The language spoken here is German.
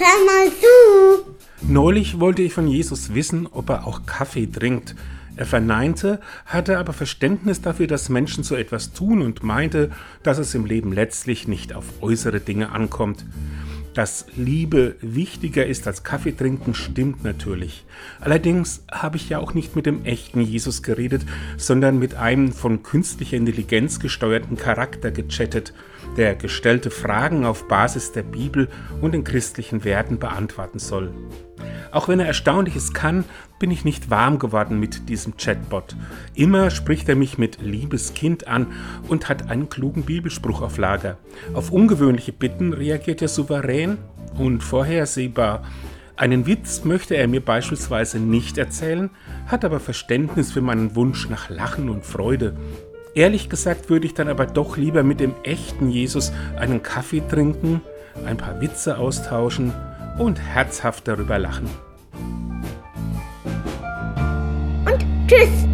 hör mal zu. Neulich wollte ich von Jesus wissen, ob er auch Kaffee trinkt. Er verneinte, hatte aber Verständnis dafür, dass Menschen so etwas tun und meinte, dass es im Leben letztlich nicht auf äußere Dinge ankommt. Dass Liebe wichtiger ist als Kaffee trinken, stimmt natürlich. Allerdings habe ich ja auch nicht mit dem echten Jesus geredet, sondern mit einem von künstlicher Intelligenz gesteuerten Charakter gechattet, der gestellte Fragen auf Basis der Bibel und den christlichen Werten beantworten soll. Auch wenn er Erstaunliches kann, bin ich nicht warm geworden mit diesem Chatbot. Immer spricht er mich mit liebes Kind an und hat einen klugen Bibelspruch auf Lager. Auf ungewöhnliche Bitten reagiert er souverän und vorhersehbar. Einen Witz möchte er mir beispielsweise nicht erzählen, hat aber Verständnis für meinen Wunsch nach Lachen und Freude. Ehrlich gesagt würde ich dann aber doch lieber mit dem echten Jesus einen Kaffee trinken, ein paar Witze austauschen und herzhaft darüber lachen. Und tschüss.